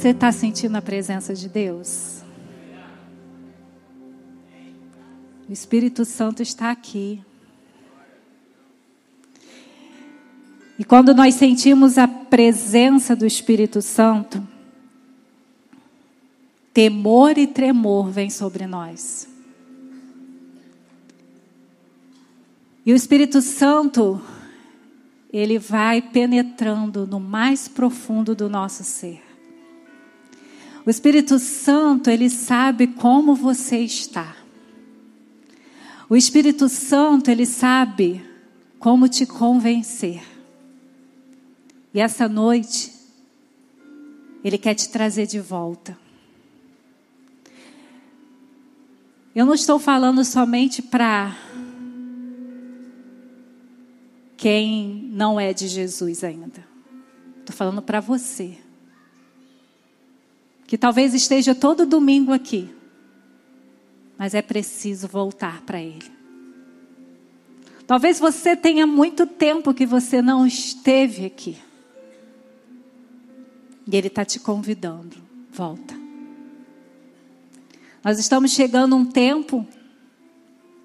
Você está sentindo a presença de Deus? O Espírito Santo está aqui. E quando nós sentimos a presença do Espírito Santo, temor e tremor vêm sobre nós. E o Espírito Santo, ele vai penetrando no mais profundo do nosso ser. O Espírito Santo, ele sabe como você está. O Espírito Santo, ele sabe como te convencer. E essa noite, Ele quer te trazer de volta. Eu não estou falando somente para quem não é de Jesus ainda. Estou falando para você. Que talvez esteja todo domingo aqui. Mas é preciso voltar para Ele. Talvez você tenha muito tempo que você não esteve aqui. E Ele está te convidando. Volta. Nós estamos chegando a um tempo,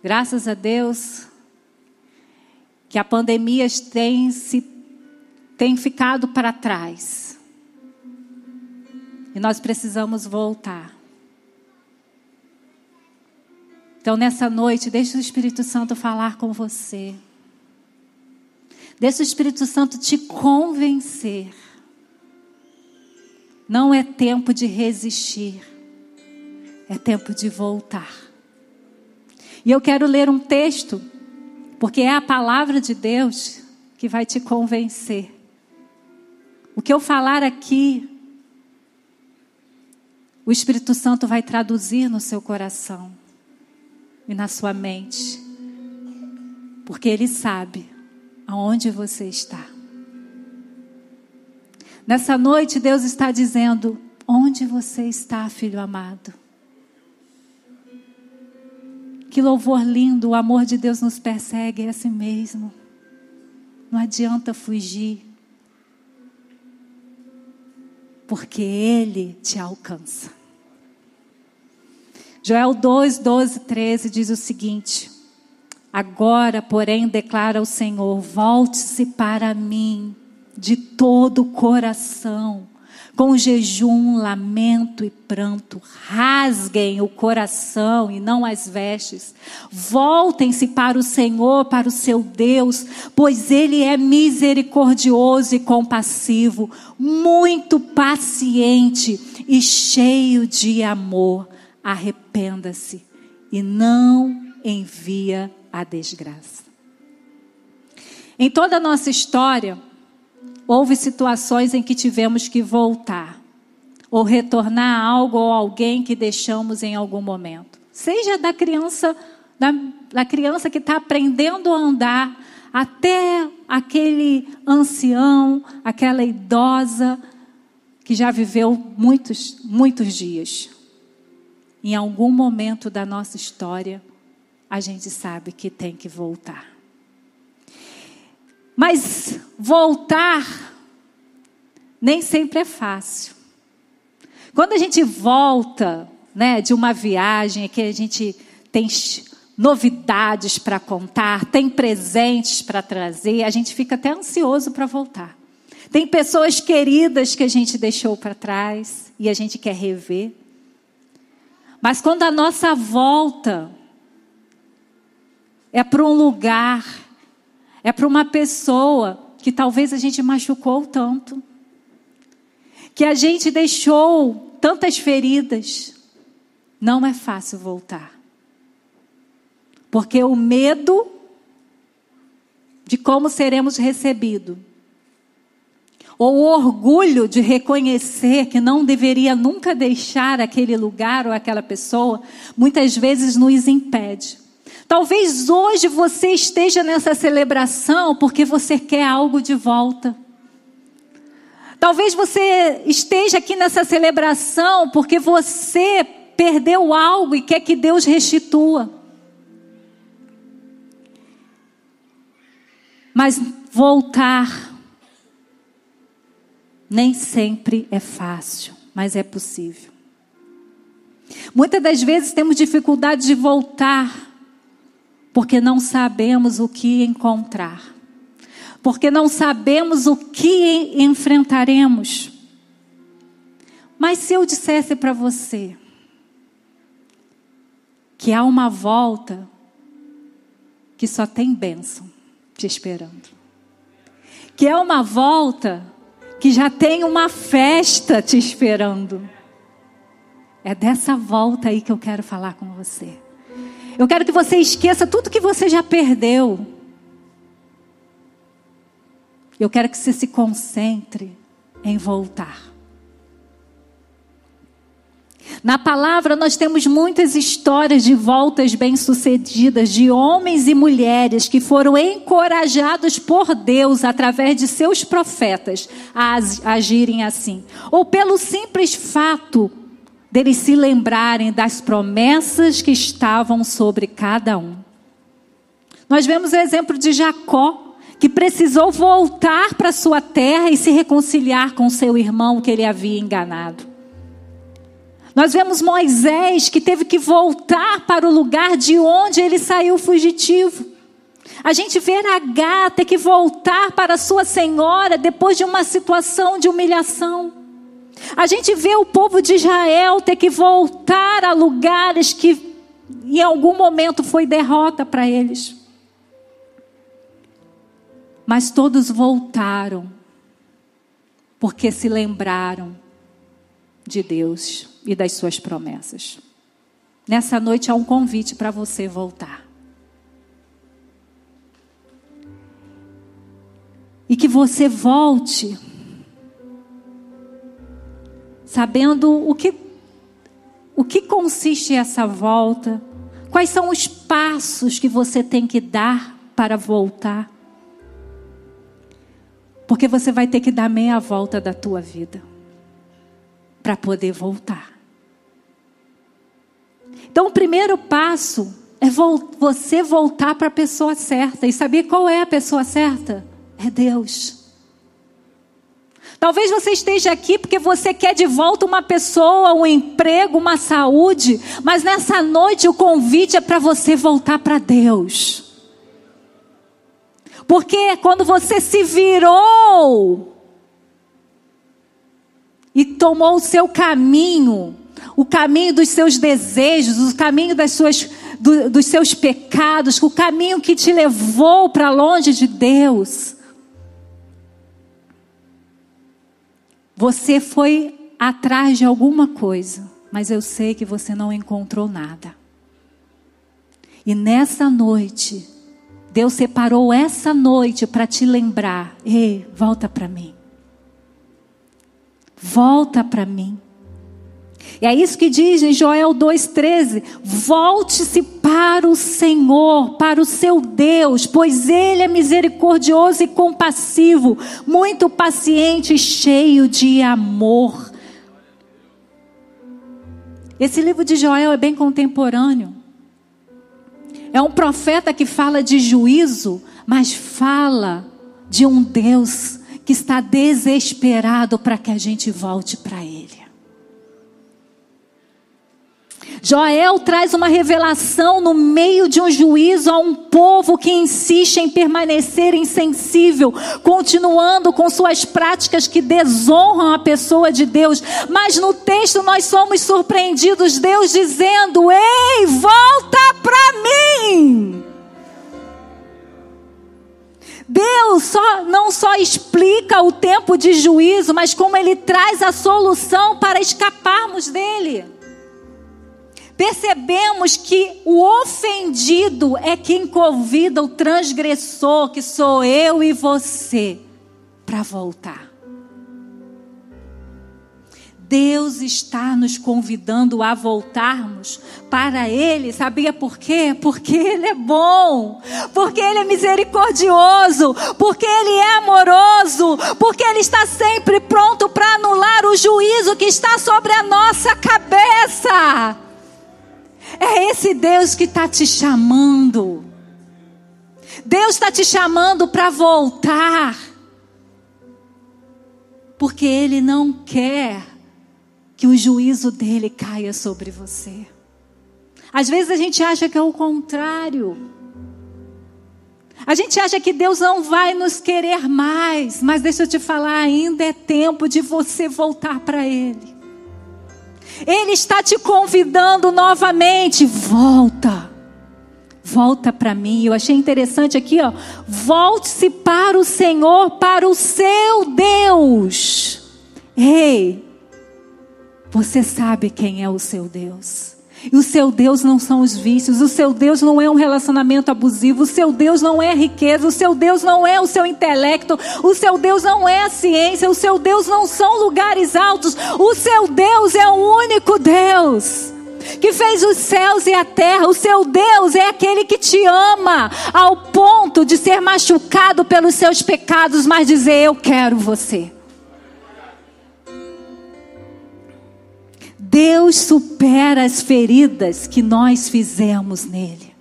graças a Deus, que a pandemia tem, se, tem ficado para trás. E nós precisamos voltar. Então, nessa noite, deixe o Espírito Santo falar com você. Deixe o Espírito Santo te convencer não é tempo de resistir, é tempo de voltar. E eu quero ler um texto, porque é a palavra de Deus que vai te convencer. O que eu falar aqui, o Espírito Santo vai traduzir no seu coração e na sua mente, porque Ele sabe aonde você está. Nessa noite, Deus está dizendo: onde você está, filho amado? Que louvor lindo, o amor de Deus nos persegue, é assim mesmo. Não adianta fugir, porque Ele te alcança. Joel 2, 12, 13 diz o seguinte: Agora, porém, declara o Senhor: volte-se para mim de todo o coração, com jejum, lamento e pranto. Rasguem o coração e não as vestes. Voltem-se para o Senhor, para o seu Deus, pois Ele é misericordioso e compassivo, muito paciente e cheio de amor. Arrependa-se e não envia a desgraça. Em toda a nossa história, Houve situações em que tivemos que voltar ou retornar a algo ou alguém que deixamos em algum momento. Seja da criança, da, da criança que está aprendendo a andar, até aquele ancião, aquela idosa que já viveu muitos, muitos dias. Em algum momento da nossa história, a gente sabe que tem que voltar. Mas voltar nem sempre é fácil. Quando a gente volta, né, de uma viagem que a gente tem novidades para contar, tem presentes para trazer, a gente fica até ansioso para voltar. Tem pessoas queridas que a gente deixou para trás e a gente quer rever. Mas quando a nossa volta é para um lugar é para uma pessoa que talvez a gente machucou tanto, que a gente deixou tantas feridas. Não é fácil voltar. Porque o medo de como seremos recebidos, ou o orgulho de reconhecer que não deveria nunca deixar aquele lugar ou aquela pessoa, muitas vezes nos impede. Talvez hoje você esteja nessa celebração porque você quer algo de volta. Talvez você esteja aqui nessa celebração porque você perdeu algo e quer que Deus restitua. Mas voltar nem sempre é fácil. mas é possível. Muitas das vezes temos dificuldade de voltar, porque não sabemos o que encontrar, porque não sabemos o que enfrentaremos. Mas se eu dissesse para você que há uma volta que só tem bênção te esperando, que é uma volta que já tem uma festa te esperando. É dessa volta aí que eu quero falar com você. Eu quero que você esqueça tudo que você já perdeu. Eu quero que você se concentre em voltar. Na palavra, nós temos muitas histórias de voltas bem-sucedidas de homens e mulheres que foram encorajados por Deus através de seus profetas a agirem assim, ou pelo simples fato deles se lembrarem das promessas que estavam sobre cada um. Nós vemos o exemplo de Jacó, que precisou voltar para sua terra e se reconciliar com seu irmão que ele havia enganado. Nós vemos Moisés que teve que voltar para o lugar de onde ele saiu fugitivo. A gente vê Agar ter que voltar para sua senhora depois de uma situação de humilhação. A gente vê o povo de Israel ter que voltar a lugares que em algum momento foi derrota para eles. Mas todos voltaram porque se lembraram de Deus e das suas promessas. Nessa noite há um convite para você voltar. E que você volte sabendo o que, o que consiste essa volta, quais são os passos que você tem que dar para voltar. Porque você vai ter que dar meia volta da tua vida para poder voltar. Então, o primeiro passo é você voltar para a pessoa certa. E saber qual é a pessoa certa? É Deus. Talvez você esteja aqui porque você quer de volta uma pessoa, um emprego, uma saúde, mas nessa noite o convite é para você voltar para Deus. Porque quando você se virou e tomou o seu caminho, o caminho dos seus desejos, o caminho das suas, do, dos seus pecados, o caminho que te levou para longe de Deus, Você foi atrás de alguma coisa, mas eu sei que você não encontrou nada. E nessa noite, Deus separou essa noite para te lembrar: ei, volta para mim. Volta para mim. E é isso que diz em Joel 2,13: volte-se para o Senhor, para o seu Deus, pois Ele é misericordioso e compassivo, muito paciente e cheio de amor. Esse livro de Joel é bem contemporâneo. É um profeta que fala de juízo, mas fala de um Deus que está desesperado para que a gente volte para Ele. Joel traz uma revelação no meio de um juízo a um povo que insiste em permanecer insensível, continuando com suas práticas que desonram a pessoa de Deus. Mas no texto nós somos surpreendidos, Deus dizendo: Ei, volta para mim. Deus só, não só explica o tempo de juízo, mas como Ele traz a solução para escaparmos dele percebemos que o ofendido é quem convida o transgressor, que sou eu e você, para voltar. Deus está nos convidando a voltarmos para Ele, sabia por quê? Porque Ele é bom, porque Ele é misericordioso, porque Ele é amoroso, porque Ele está sempre pronto para anular o juízo que está sobre a nossa cabeça. É esse Deus que está te chamando. Deus está te chamando para voltar. Porque Ele não quer que o juízo dele caia sobre você. Às vezes a gente acha que é o contrário. A gente acha que Deus não vai nos querer mais, mas deixa eu te falar, ainda é tempo de você voltar para Ele. Ele está te convidando novamente, volta. Volta para mim. Eu achei interessante aqui, ó. Volte-se para o Senhor, para o seu Deus. Ei, você sabe quem é o seu Deus. E o seu Deus não são os vícios, o seu Deus não é um relacionamento abusivo, o seu Deus não é riqueza, o seu Deus não é o seu intelecto, o seu Deus não é a ciência, o seu Deus não são lugares altos, o seu Deus é o único Deus que fez os céus e a terra. O seu Deus é aquele que te ama ao ponto de ser machucado pelos seus pecados, mas dizer: Eu quero você. Deus supera as feridas que nós fizemos nele.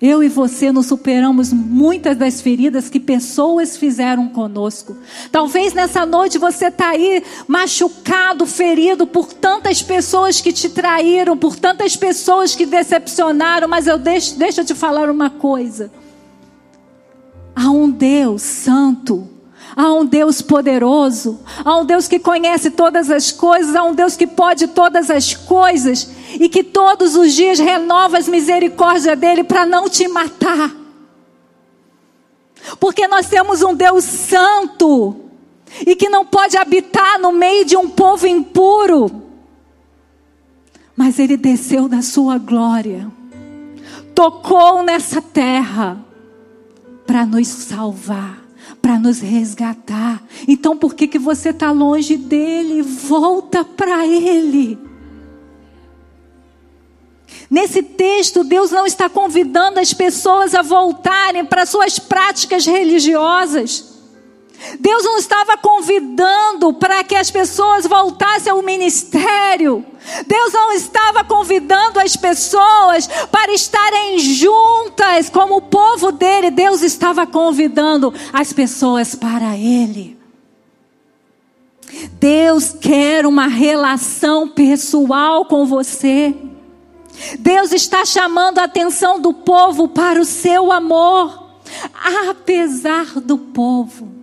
Eu e você nos superamos muitas das feridas que pessoas fizeram conosco. Talvez nessa noite você está aí machucado, ferido por tantas pessoas que te traíram, por tantas pessoas que decepcionaram, mas eu deixo, deixa eu te falar uma coisa. Há um Deus santo Há um Deus poderoso, há um Deus que conhece todas as coisas, há um Deus que pode todas as coisas. E que todos os dias renova as misericórdias dele para não te matar. Porque nós temos um Deus santo e que não pode habitar no meio de um povo impuro. Mas ele desceu da sua glória, tocou nessa terra para nos salvar para nos resgatar. Então por que, que você está longe dele? Volta para ele. Nesse texto, Deus não está convidando as pessoas a voltarem para suas práticas religiosas. Deus não estava convidando para que as pessoas voltassem ao ministério. Deus não estava convidando as pessoas para estarem juntas como o povo dele. Deus estava convidando as pessoas para ele. Deus quer uma relação pessoal com você. Deus está chamando a atenção do povo para o seu amor, apesar do povo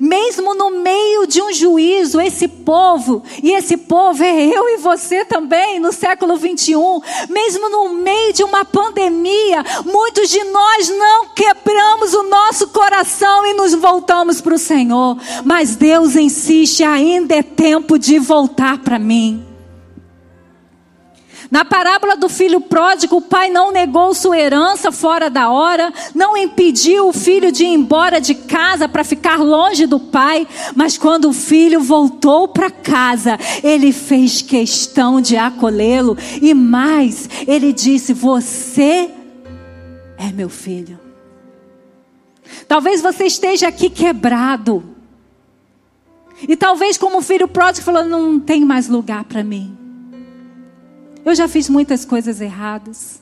mesmo no meio de um juízo, esse povo, e esse povo é eu e você também no século 21, mesmo no meio de uma pandemia, muitos de nós não quebramos o nosso coração e nos voltamos para o Senhor, mas Deus insiste, ainda é tempo de voltar para mim. Na parábola do filho pródigo, o pai não negou sua herança fora da hora, não impediu o filho de ir embora de casa para ficar longe do pai, mas quando o filho voltou para casa, ele fez questão de acolhê-lo e mais, ele disse: Você é meu filho. Talvez você esteja aqui quebrado. E talvez, como o filho pródigo, falou: Não tem mais lugar para mim. Eu já fiz muitas coisas erradas.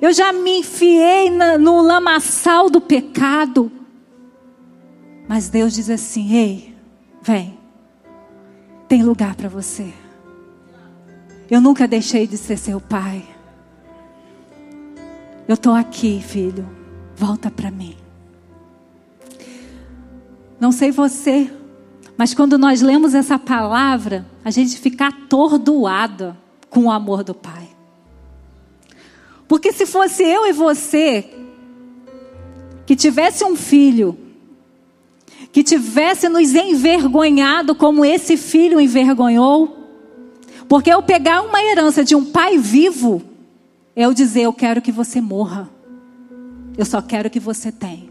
Eu já me enfiei no lamaçal do pecado. Mas Deus diz assim: ei, vem, tem lugar para você. Eu nunca deixei de ser seu pai. Eu estou aqui, filho. Volta para mim. Não sei você, mas quando nós lemos essa palavra, a gente fica atordoada com o amor do Pai. Porque se fosse eu e você que tivesse um filho que tivesse nos envergonhado como esse filho envergonhou, porque eu pegar uma herança de um pai vivo, eu dizer eu quero que você morra. Eu só quero que você tenha.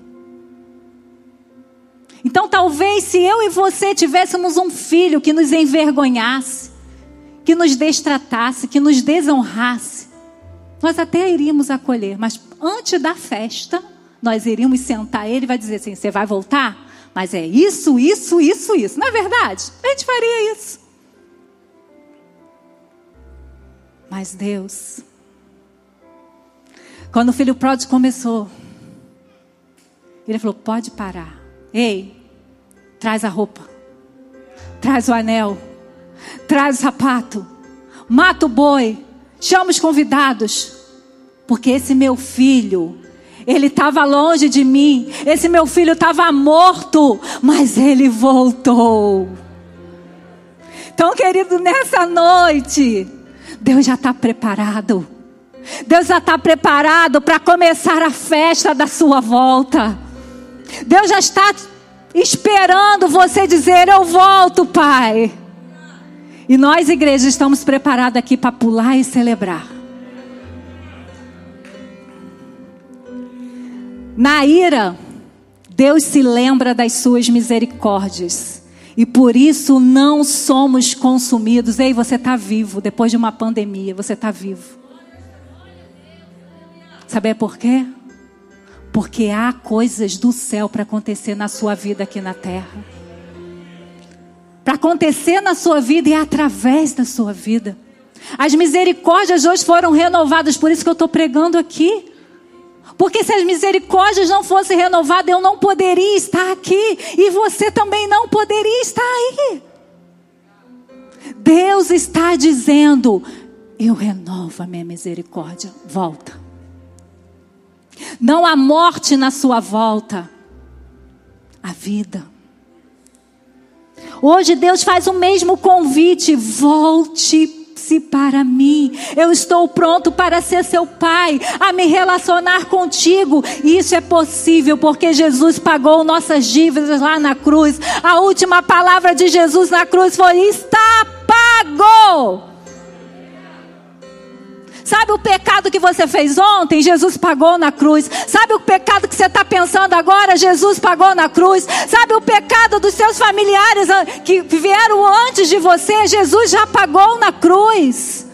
Então, talvez se eu e você tivéssemos um filho que nos envergonhasse, que nos destratasse, que nos desonrasse, nós até iríamos acolher, mas antes da festa, nós iríamos sentar ele e vai dizer assim: você vai voltar? Mas é isso, isso, isso, isso. Não é verdade? A gente faria isso. Mas Deus, quando o filho pródigo começou, ele falou: pode parar. Ei, traz a roupa, traz o anel traz o sapato, mata o boi, chama os convidados, porque esse meu filho, ele estava longe de mim, esse meu filho estava morto, mas ele voltou. Então, querido, nessa noite, Deus já está preparado. Deus já está preparado para começar a festa da sua volta. Deus já está esperando você dizer: Eu volto, Pai. E nós, igreja, estamos preparados aqui para pular e celebrar. Na ira, Deus se lembra das suas misericórdias. E por isso não somos consumidos. Ei, você está vivo depois de uma pandemia, você está vivo. Sabe por quê? Porque há coisas do céu para acontecer na sua vida aqui na terra. Para acontecer na sua vida e através da sua vida. As misericórdias hoje foram renovadas, por isso que eu estou pregando aqui. Porque se as misericórdias não fossem renovadas, eu não poderia estar aqui. E você também não poderia estar aí. Deus está dizendo: Eu renovo a minha misericórdia. Volta. Não há morte na sua volta. A vida. Hoje Deus faz o mesmo convite: volte se para mim. Eu estou pronto para ser seu pai, a me relacionar contigo. Isso é possível porque Jesus pagou nossas dívidas lá na cruz. A última palavra de Jesus na cruz foi: está pago. Sabe o pecado que você fez ontem? Jesus pagou na cruz. Sabe o pecado que você está pensando agora? Jesus pagou na cruz. Sabe o pecado dos seus familiares que vieram antes de você? Jesus já pagou na cruz.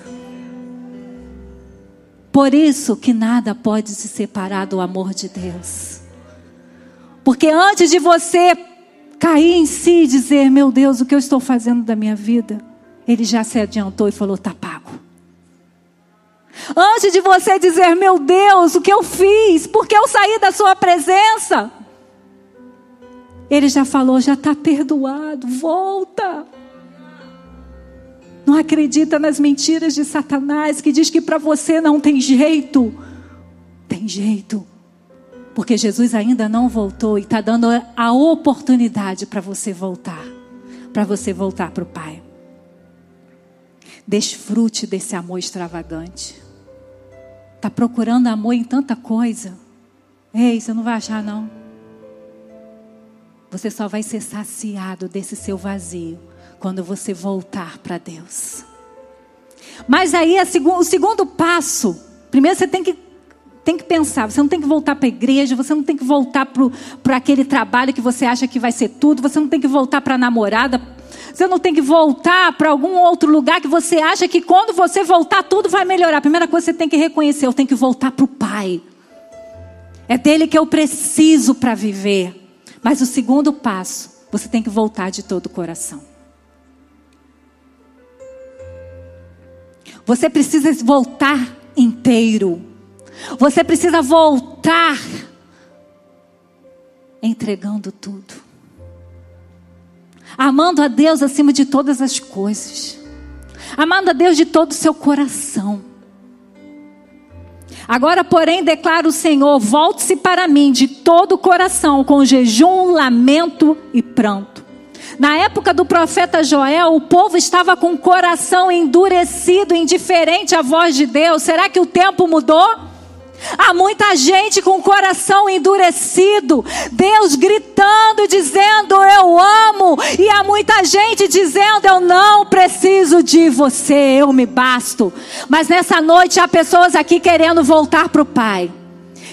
Por isso que nada pode se separar do amor de Deus. Porque antes de você cair em si e dizer, meu Deus, o que eu estou fazendo da minha vida? Ele já se adiantou e falou: está pago. Antes de você dizer, meu Deus, o que eu fiz? Porque eu saí da sua presença? Ele já falou, já está perdoado, volta. Não acredita nas mentiras de Satanás que diz que para você não tem jeito. Tem jeito. Porque Jesus ainda não voltou e está dando a oportunidade para você voltar. Para você voltar para o Pai. Desfrute desse amor extravagante. Está procurando amor em tanta coisa. Ei, você não vai achar, não. Você só vai ser saciado desse seu vazio quando você voltar para Deus. Mas aí o segundo passo, primeiro você tem que, tem que pensar, você não tem que voltar para a igreja, você não tem que voltar para aquele trabalho que você acha que vai ser tudo, você não tem que voltar para a namorada, você não tem que voltar para algum outro lugar que você acha que quando você voltar tudo vai melhorar. A primeira coisa que você tem que reconhecer, eu tenho que voltar para o Pai. É dele que eu preciso para viver. Mas o segundo passo, você tem que voltar de todo o coração. Você precisa voltar inteiro. Você precisa voltar entregando tudo amando a Deus acima de todas as coisas, amando a Deus de todo o seu coração. Agora, porém, declara o Senhor: volte-se para mim de todo o coração, com jejum, lamento e pranto. Na época do profeta Joel, o povo estava com o coração endurecido, indiferente à voz de Deus. Será que o tempo mudou? Há muita gente com o coração endurecido, Deus gritando, dizendo eu amo, e há muita gente dizendo eu não preciso de você, eu me basto. Mas nessa noite há pessoas aqui querendo voltar para o Pai,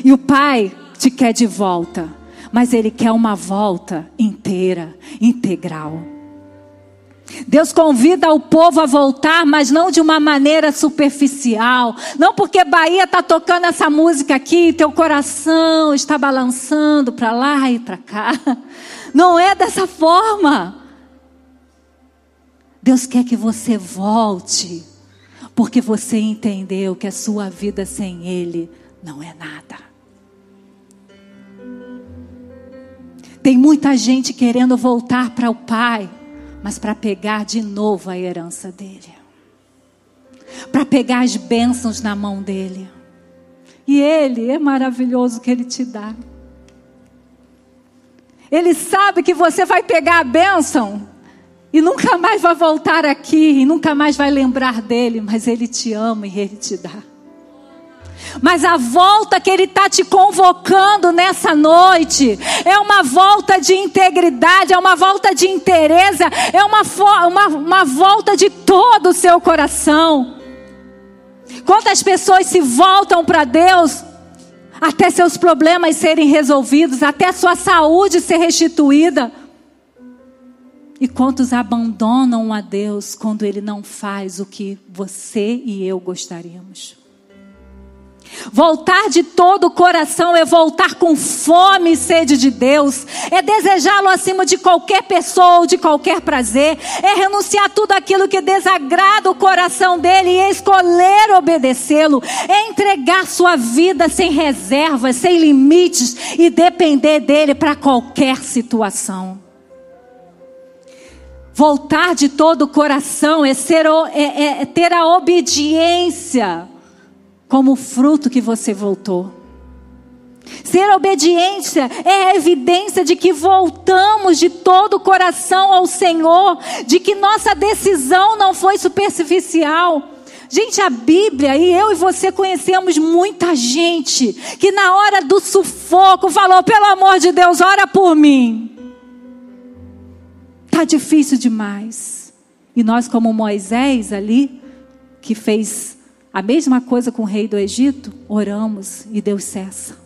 e o Pai te quer de volta, mas Ele quer uma volta inteira, integral. Deus convida o povo a voltar, mas não de uma maneira superficial. Não porque Bahia está tocando essa música aqui, teu coração está balançando para lá e para cá. Não é dessa forma. Deus quer que você volte, porque você entendeu que a sua vida sem Ele não é nada. Tem muita gente querendo voltar para o Pai mas para pegar de novo a herança dele. Para pegar as bênçãos na mão dele. E ele é maravilhoso que ele te dá. Ele sabe que você vai pegar a bênção e nunca mais vai voltar aqui e nunca mais vai lembrar dele, mas ele te ama e ele te dá. Mas a volta que Ele está te convocando nessa noite é uma volta de integridade, é uma volta de interesse, é uma, uma, uma volta de todo o seu coração. Quantas pessoas se voltam para Deus até seus problemas serem resolvidos, até sua saúde ser restituída? E quantos abandonam a Deus quando Ele não faz o que você e eu gostaríamos? Voltar de todo o coração é voltar com fome e sede de Deus, é desejá-lo acima de qualquer pessoa ou de qualquer prazer, é renunciar tudo aquilo que desagrada o coração dele e escolher obedecê-lo, é entregar sua vida sem reservas, sem limites e depender dele para qualquer situação. Voltar de todo o coração é, ser, é, é ter a obediência como fruto que você voltou. Ser obediência é a evidência de que voltamos de todo o coração ao Senhor, de que nossa decisão não foi superficial. Gente, a Bíblia e eu e você conhecemos muita gente que na hora do sufoco falou: pelo amor de Deus, ora por mim. Tá difícil demais. E nós, como Moisés ali, que fez a mesma coisa com o rei do Egito, oramos e Deus cessa.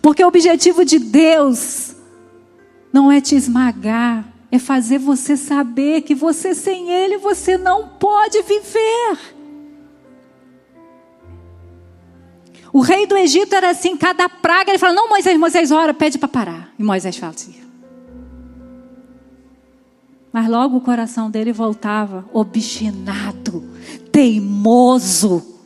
Porque o objetivo de Deus não é te esmagar, é fazer você saber que você sem Ele você não pode viver. O rei do Egito era assim, cada praga ele fala: Não, Moisés, Moisés, ora, pede para parar. E Moisés fala assim: mas logo o coração dele voltava obstinado, teimoso,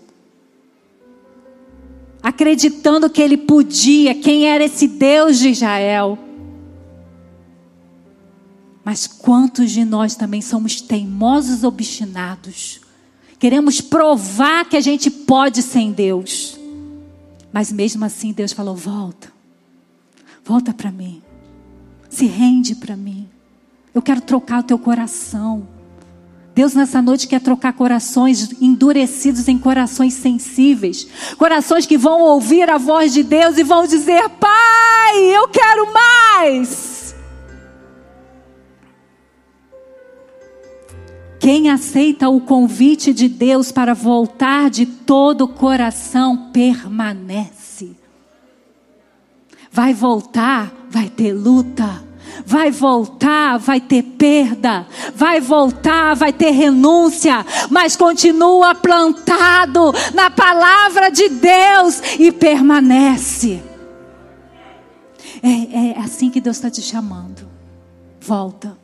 acreditando que ele podia, quem era esse Deus de Israel. Mas quantos de nós também somos teimosos, obstinados? Queremos provar que a gente pode sem Deus. Mas mesmo assim Deus falou: volta, volta para mim, se rende para mim. Eu quero trocar o teu coração. Deus nessa noite quer trocar corações endurecidos em corações sensíveis, corações que vão ouvir a voz de Deus e vão dizer: Pai, eu quero mais. Quem aceita o convite de Deus para voltar de todo o coração permanece. Vai voltar, vai ter luta Vai voltar, vai ter perda. Vai voltar, vai ter renúncia. Mas continua plantado na palavra de Deus e permanece. É, é assim que Deus está te chamando. Volta,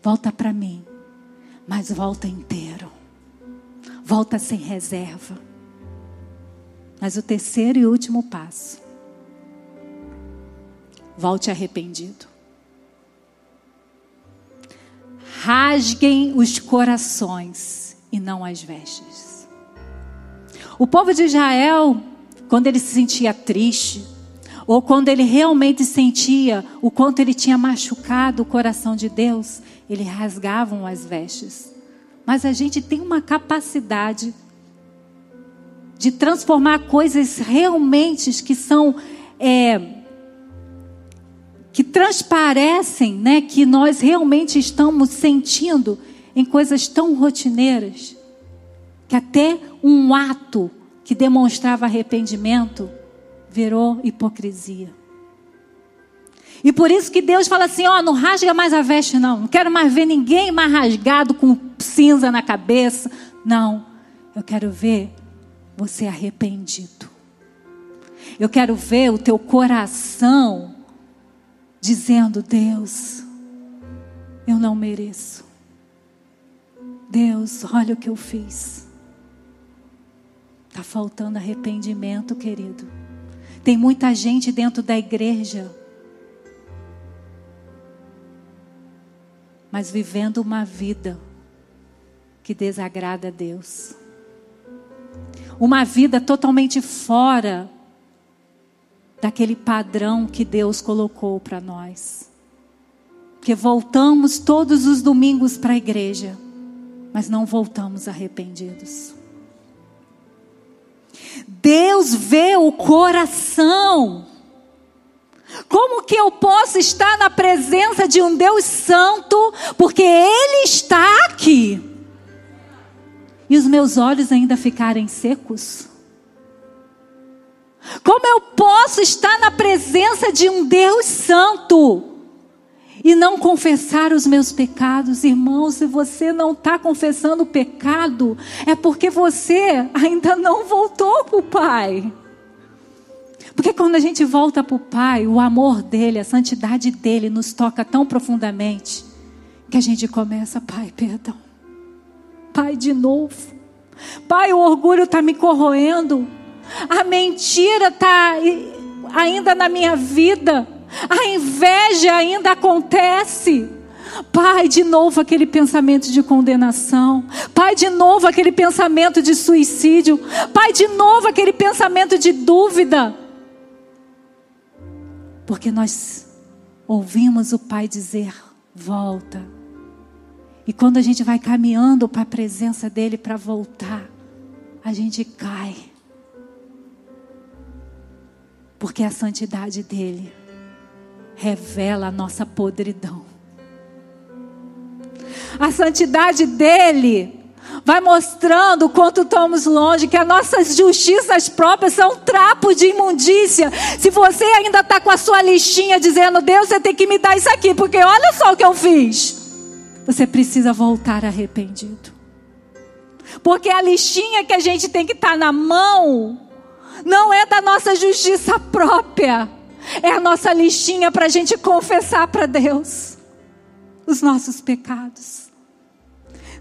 volta para mim, mas volta inteiro. Volta sem reserva. Mas o terceiro e último passo. Volte arrependido. Rasguem os corações e não as vestes. O povo de Israel, quando ele se sentia triste, ou quando ele realmente sentia o quanto ele tinha machucado o coração de Deus, ele rasgavam as vestes. Mas a gente tem uma capacidade de transformar coisas realmente que são é, que transparecem, né, que nós realmente estamos sentindo em coisas tão rotineiras, que até um ato que demonstrava arrependimento virou hipocrisia. E por isso que Deus fala assim: ó, não rasga mais a veste, não. Não quero mais ver ninguém mais rasgado com cinza na cabeça. Não. Eu quero ver você arrependido. Eu quero ver o teu coração dizendo: Deus, eu não mereço. Deus, olha o que eu fiz. Está faltando arrependimento, querido. Tem muita gente dentro da igreja mas vivendo uma vida que desagrada a Deus. Uma vida totalmente fora daquele padrão que Deus colocou para nós. Que voltamos todos os domingos para a igreja, mas não voltamos arrependidos. Deus vê o coração. Como que eu posso estar na presença de um Deus santo, porque Ele está aqui, e os meus olhos ainda ficarem secos? Como eu posso estar na presença de um Deus santo e não confessar os meus pecados? Irmão, se você não está confessando o pecado, é porque você ainda não voltou para o Pai. Porque quando a gente volta para o Pai, o amor dele, a santidade dele nos toca tão profundamente que a gente começa, Pai, perdão. Pai, de novo. Pai, o orgulho está me corroendo. A mentira está ainda na minha vida. A inveja ainda acontece. Pai, de novo aquele pensamento de condenação. Pai, de novo aquele pensamento de suicídio. Pai, de novo aquele pensamento de dúvida. Porque nós ouvimos o Pai dizer: volta. E quando a gente vai caminhando para a presença dEle para voltar, a gente cai. Porque a santidade dEle revela a nossa podridão. A santidade dEle vai mostrando o quanto estamos longe, que as nossas justiças próprias são trapo de imundícia. Se você ainda está com a sua listinha dizendo, Deus, você tem que me dar isso aqui, porque olha só o que eu fiz. Você precisa voltar arrependido. Porque a listinha que a gente tem que estar tá na mão não é da nossa justiça própria, é a nossa listinha para a gente confessar para Deus os nossos pecados.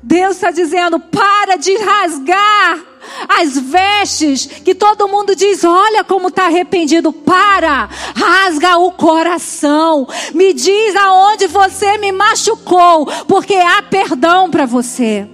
Deus está dizendo: para de rasgar as vestes, que todo mundo diz: olha como está arrependido. Para, rasga o coração. Me diz aonde você me machucou, porque há perdão para você.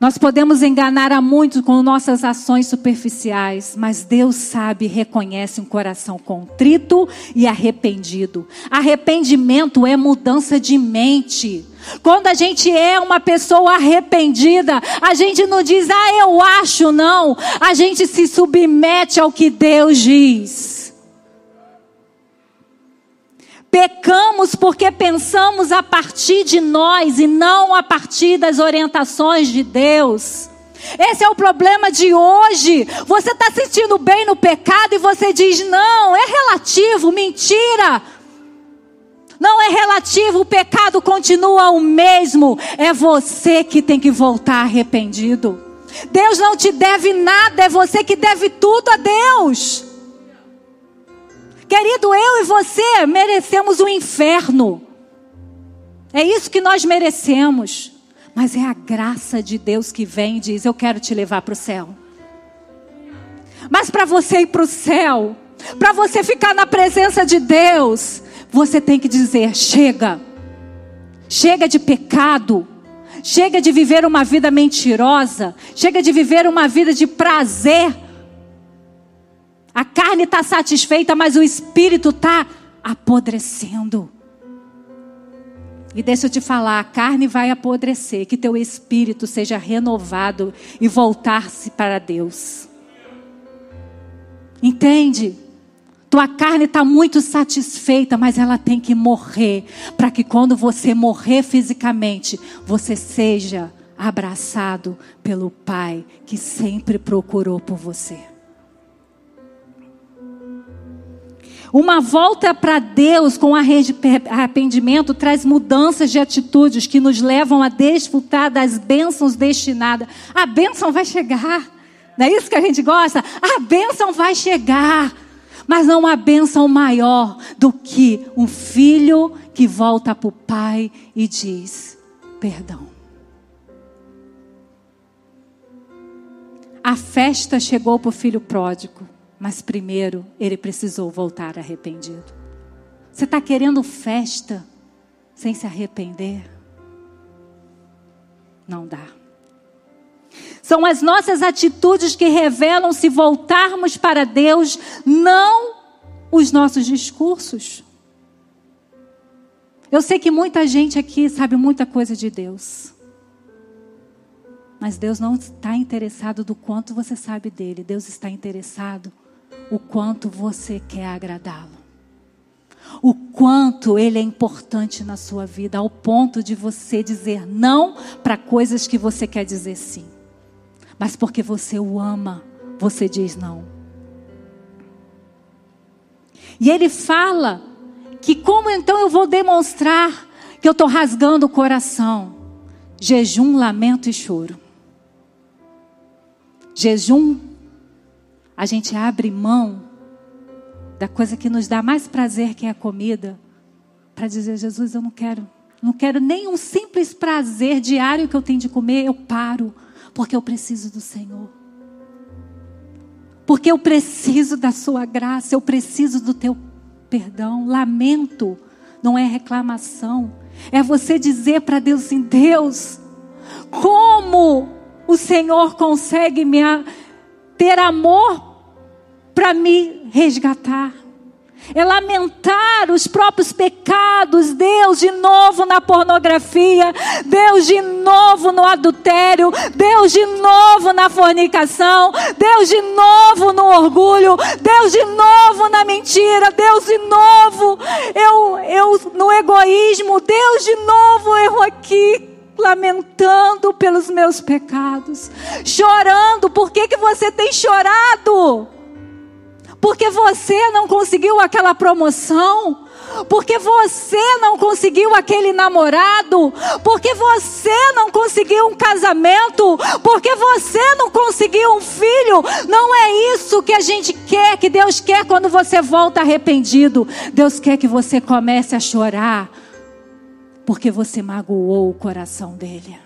Nós podemos enganar a muitos com nossas ações superficiais, mas Deus sabe e reconhece um coração contrito e arrependido. Arrependimento é mudança de mente. Quando a gente é uma pessoa arrependida, a gente não diz, ah, eu acho, não. A gente se submete ao que Deus diz. Pecamos porque pensamos a partir de nós e não a partir das orientações de Deus. Esse é o problema de hoje. Você está sentindo bem no pecado e você diz: não, é relativo, mentira. Não é relativo, o pecado continua o mesmo. É você que tem que voltar arrependido. Deus não te deve nada, é você que deve tudo a Deus. Querido, eu e você merecemos o um inferno. É isso que nós merecemos. Mas é a graça de Deus que vem e diz: Eu quero te levar para o céu. Mas para você ir para o céu, para você ficar na presença de Deus, você tem que dizer: Chega, chega de pecado, chega de viver uma vida mentirosa, chega de viver uma vida de prazer carne está satisfeita, mas o espírito está apodrecendo. E deixa eu te falar, a carne vai apodrecer, que teu espírito seja renovado e voltar-se para Deus. Entende? Tua carne está muito satisfeita, mas ela tem que morrer, para que quando você morrer fisicamente, você seja abraçado pelo Pai que sempre procurou por você. Uma volta para Deus com arrependimento traz mudanças de atitudes que nos levam a desfrutar das bênçãos destinadas. A bênção vai chegar. Não é isso que a gente gosta? A bênção vai chegar. Mas não há bênção maior do que um filho que volta para o pai e diz: perdão. A festa chegou para o filho pródigo. Mas primeiro ele precisou voltar arrependido. Você está querendo festa sem se arrepender? Não dá. São as nossas atitudes que revelam se voltarmos para Deus, não os nossos discursos. Eu sei que muita gente aqui sabe muita coisa de Deus. Mas Deus não está interessado do quanto você sabe dele. Deus está interessado o quanto você quer agradá-lo. O quanto ele é importante na sua vida, ao ponto de você dizer não para coisas que você quer dizer sim. Mas porque você o ama, você diz não. E ele fala que como então eu vou demonstrar que eu estou rasgando o coração? Jejum, lamento e choro. Jejum, a gente abre mão da coisa que nos dá mais prazer, que é a comida, para dizer: Jesus, eu não quero, não quero nem um simples prazer diário que eu tenho de comer, eu paro, porque eu preciso do Senhor. Porque eu preciso da Sua graça, eu preciso do Teu perdão. Lamento não é reclamação, é você dizer para Deus assim: Deus, como o Senhor consegue me ter amor para me resgatar. É lamentar os próprios pecados, Deus de novo na pornografia, Deus de novo no adultério, Deus de novo na fornicação, Deus de novo no orgulho, Deus de novo na mentira, Deus de novo eu, eu no egoísmo, Deus de novo eu aqui lamentando pelos meus pecados, chorando. Por que, que você tem chorado? Porque você não conseguiu aquela promoção, porque você não conseguiu aquele namorado, porque você não conseguiu um casamento, porque você não conseguiu um filho. Não é isso que a gente quer, que Deus quer quando você volta arrependido. Deus quer que você comece a chorar porque você magoou o coração dele.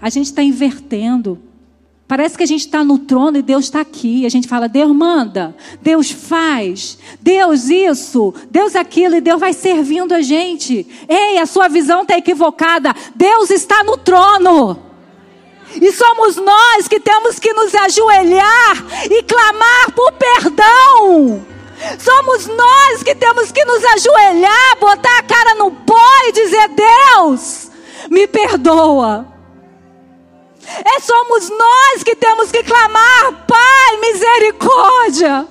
A gente está invertendo. Parece que a gente está no trono e Deus está aqui. A gente fala, Deus manda, Deus faz, Deus isso, Deus aquilo, e Deus vai servindo a gente. Ei, a sua visão está equivocada. Deus está no trono. E somos nós que temos que nos ajoelhar e clamar por perdão. Somos nós que temos que nos ajoelhar, botar a cara no pó e dizer: Deus, me perdoa. É somos nós que temos que clamar, Pai, misericórdia.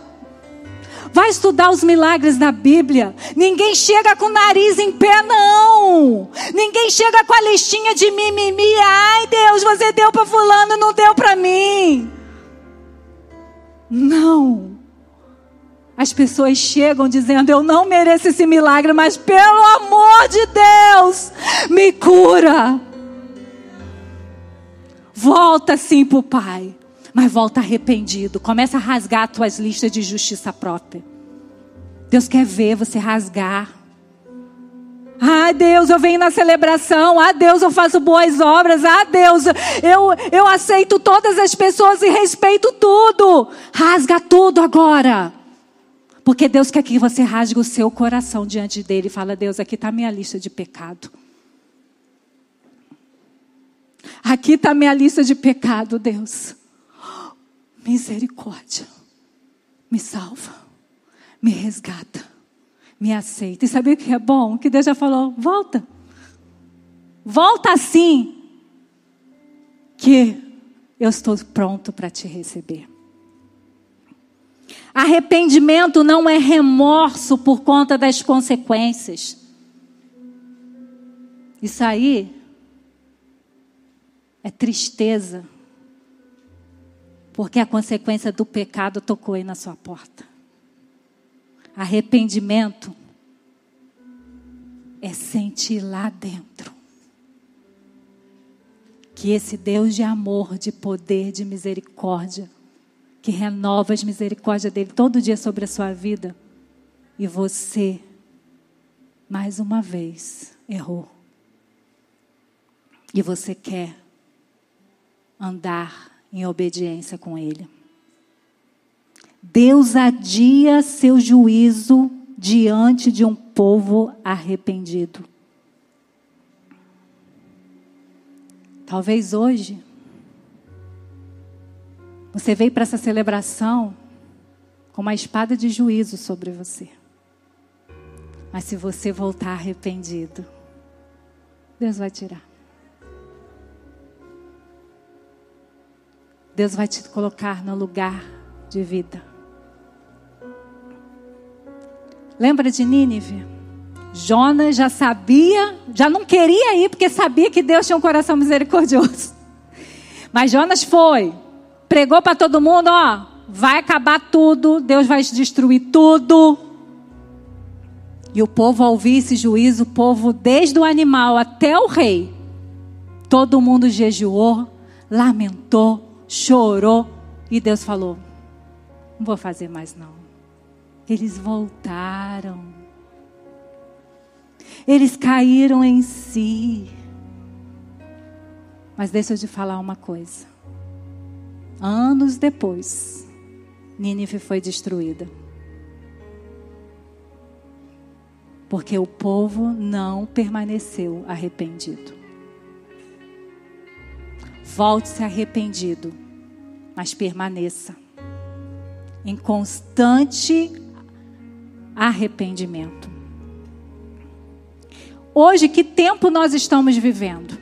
Vai estudar os milagres da Bíblia. Ninguém chega com o nariz em pé, não. Ninguém chega com a listinha de mimimi. Ai, Deus, você deu para fulano, não deu para mim. Não. As pessoas chegam dizendo: Eu não mereço esse milagre, mas pelo amor de Deus, me cura. Volta sim para o Pai, mas volta arrependido. Começa a rasgar tuas listas de justiça própria. Deus quer ver você rasgar. Ah, Deus, eu venho na celebração. Ah, Deus, eu faço boas obras. Ah, Deus, eu, eu aceito todas as pessoas e respeito tudo. Rasga tudo agora. Porque Deus quer que você rasgue o seu coração diante dele fala: Deus, aqui está a minha lista de pecado. Aqui está minha lista de pecado, Deus. Misericórdia. Me salva. Me resgata. Me aceita. E sabe o que é bom? Que Deus já falou: volta. Volta assim. Que eu estou pronto para te receber. Arrependimento não é remorso por conta das consequências. Isso aí é tristeza. Porque a consequência do pecado tocou aí na sua porta. Arrependimento é sentir lá dentro que esse Deus de amor, de poder, de misericórdia, que renova as misericórdias dele todo dia sobre a sua vida. E você, mais uma vez, errou. E você quer andar em obediência com ele. Deus adia seu juízo diante de um povo arrependido. Talvez hoje você veio para essa celebração com uma espada de juízo sobre você. Mas se você voltar arrependido, Deus vai tirar. Deus vai te colocar no lugar de vida. Lembra de Nínive? Jonas já sabia, já não queria ir porque sabia que Deus tinha um coração misericordioso. Mas Jonas foi, pregou para todo mundo, ó, vai acabar tudo, Deus vai destruir tudo. E o povo ao ouvir esse juízo, o povo desde o animal até o rei, todo mundo jejuou, lamentou, chorou e Deus falou: "Não vou fazer mais não". Eles voltaram. Eles caíram em si. Mas deixa eu te falar uma coisa. Anos depois, Nínive foi destruída. Porque o povo não permaneceu arrependido. Volte-se arrependido, mas permaneça em constante arrependimento. Hoje, que tempo nós estamos vivendo?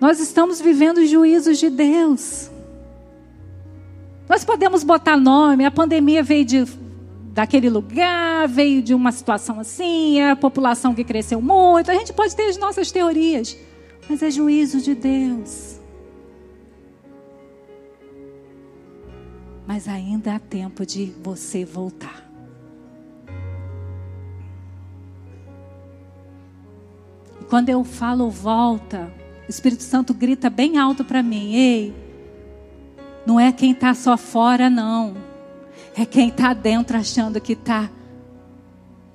Nós estamos vivendo os juízos de Deus. Nós podemos botar nome, a pandemia veio de, daquele lugar, veio de uma situação assim, a população que cresceu muito. A gente pode ter as nossas teorias, mas é juízo de Deus. Mas ainda há tempo de você voltar. E quando eu falo volta, o Espírito Santo grita bem alto para mim: Ei, não é quem está só fora, não. É quem está dentro achando que está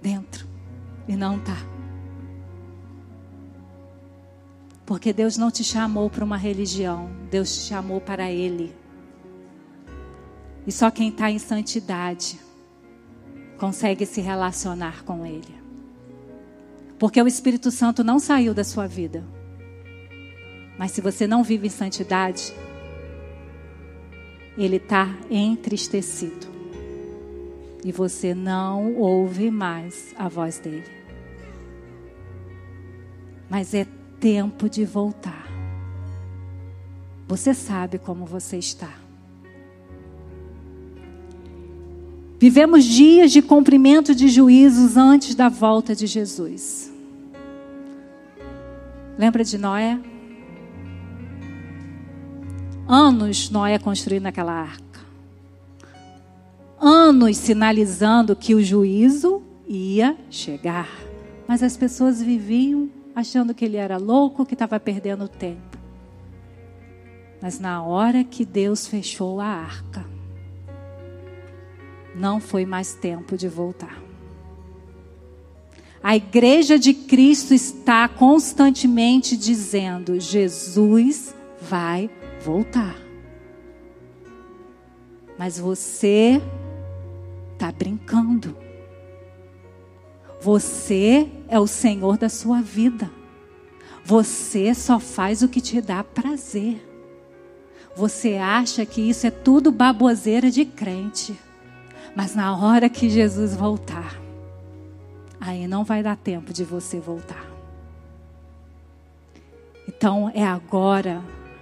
dentro e não está. Porque Deus não te chamou para uma religião, Deus te chamou para Ele. E só quem está em santidade consegue se relacionar com Ele. Porque o Espírito Santo não saiu da sua vida. Mas se você não vive em santidade, ele está entristecido. E você não ouve mais a voz dele. Mas é tempo de voltar. Você sabe como você está. Vivemos dias de cumprimento de juízos antes da volta de Jesus. Lembra de Noé? Anos Noé construindo aquela arca. Anos sinalizando que o juízo ia chegar. Mas as pessoas viviam achando que ele era louco, que estava perdendo tempo. Mas na hora que Deus fechou a arca, não foi mais tempo de voltar. A igreja de Cristo está constantemente dizendo: Jesus vai voltar. Mas você está brincando. Você é o Senhor da sua vida. Você só faz o que te dá prazer. Você acha que isso é tudo baboseira de crente. Mas na hora que Jesus voltar, aí não vai dar tempo de você voltar. Então é agora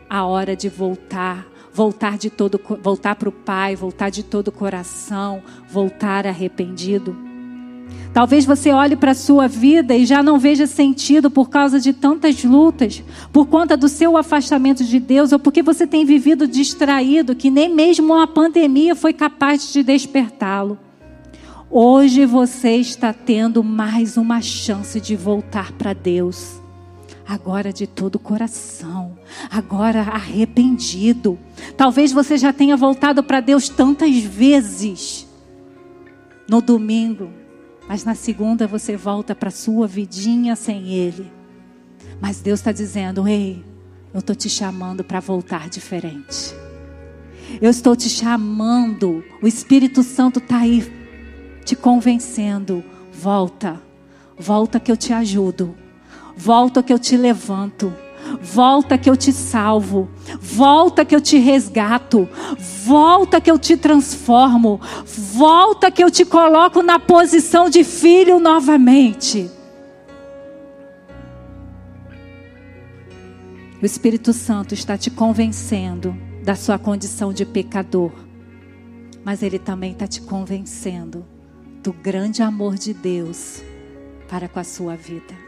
a hora de voltar, voltar de todo, voltar para o Pai, voltar de todo o coração, voltar arrependido. Talvez você olhe para a sua vida e já não veja sentido por causa de tantas lutas, por conta do seu afastamento de Deus, ou porque você tem vivido distraído, que nem mesmo uma pandemia foi capaz de despertá-lo. Hoje você está tendo mais uma chance de voltar para Deus. Agora de todo o coração, agora arrependido. Talvez você já tenha voltado para Deus tantas vezes no domingo, mas na segunda você volta para sua vidinha sem Ele. Mas Deus está dizendo: Ei, eu estou te chamando para voltar diferente. Eu estou te chamando. O Espírito Santo está aí te convencendo. Volta. Volta que eu te ajudo. Volta que eu te levanto. Volta que eu te salvo. Volta que eu te resgato. Volta que eu te transformo. Volta que eu te coloco na posição de filho novamente. O Espírito Santo está te convencendo da sua condição de pecador, mas ele também está te convencendo do grande amor de Deus para com a sua vida.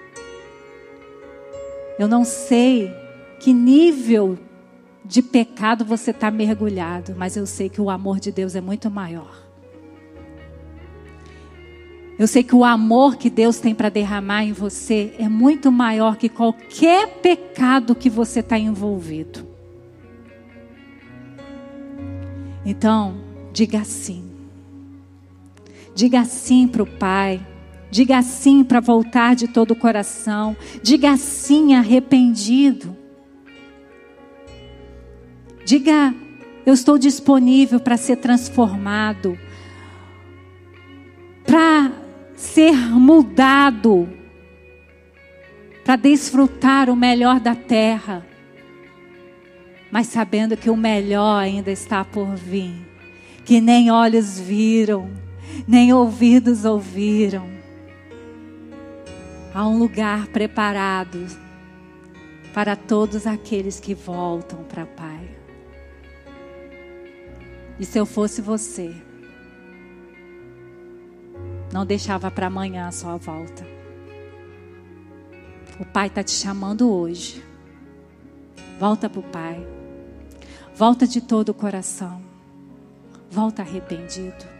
Eu não sei que nível de pecado você está mergulhado, mas eu sei que o amor de Deus é muito maior. Eu sei que o amor que Deus tem para derramar em você é muito maior que qualquer pecado que você está envolvido. Então, diga sim. Diga sim para o Pai. Diga sim para voltar de todo o coração. Diga sim arrependido. Diga, eu estou disponível para ser transformado. Para ser mudado. Para desfrutar o melhor da terra. Mas sabendo que o melhor ainda está por vir. Que nem olhos viram, nem ouvidos ouviram há um lugar preparado para todos aqueles que voltam para Pai. E se eu fosse você, não deixava para amanhã a sua volta. O Pai está te chamando hoje. Volta para o Pai. Volta de todo o coração. Volta arrependido.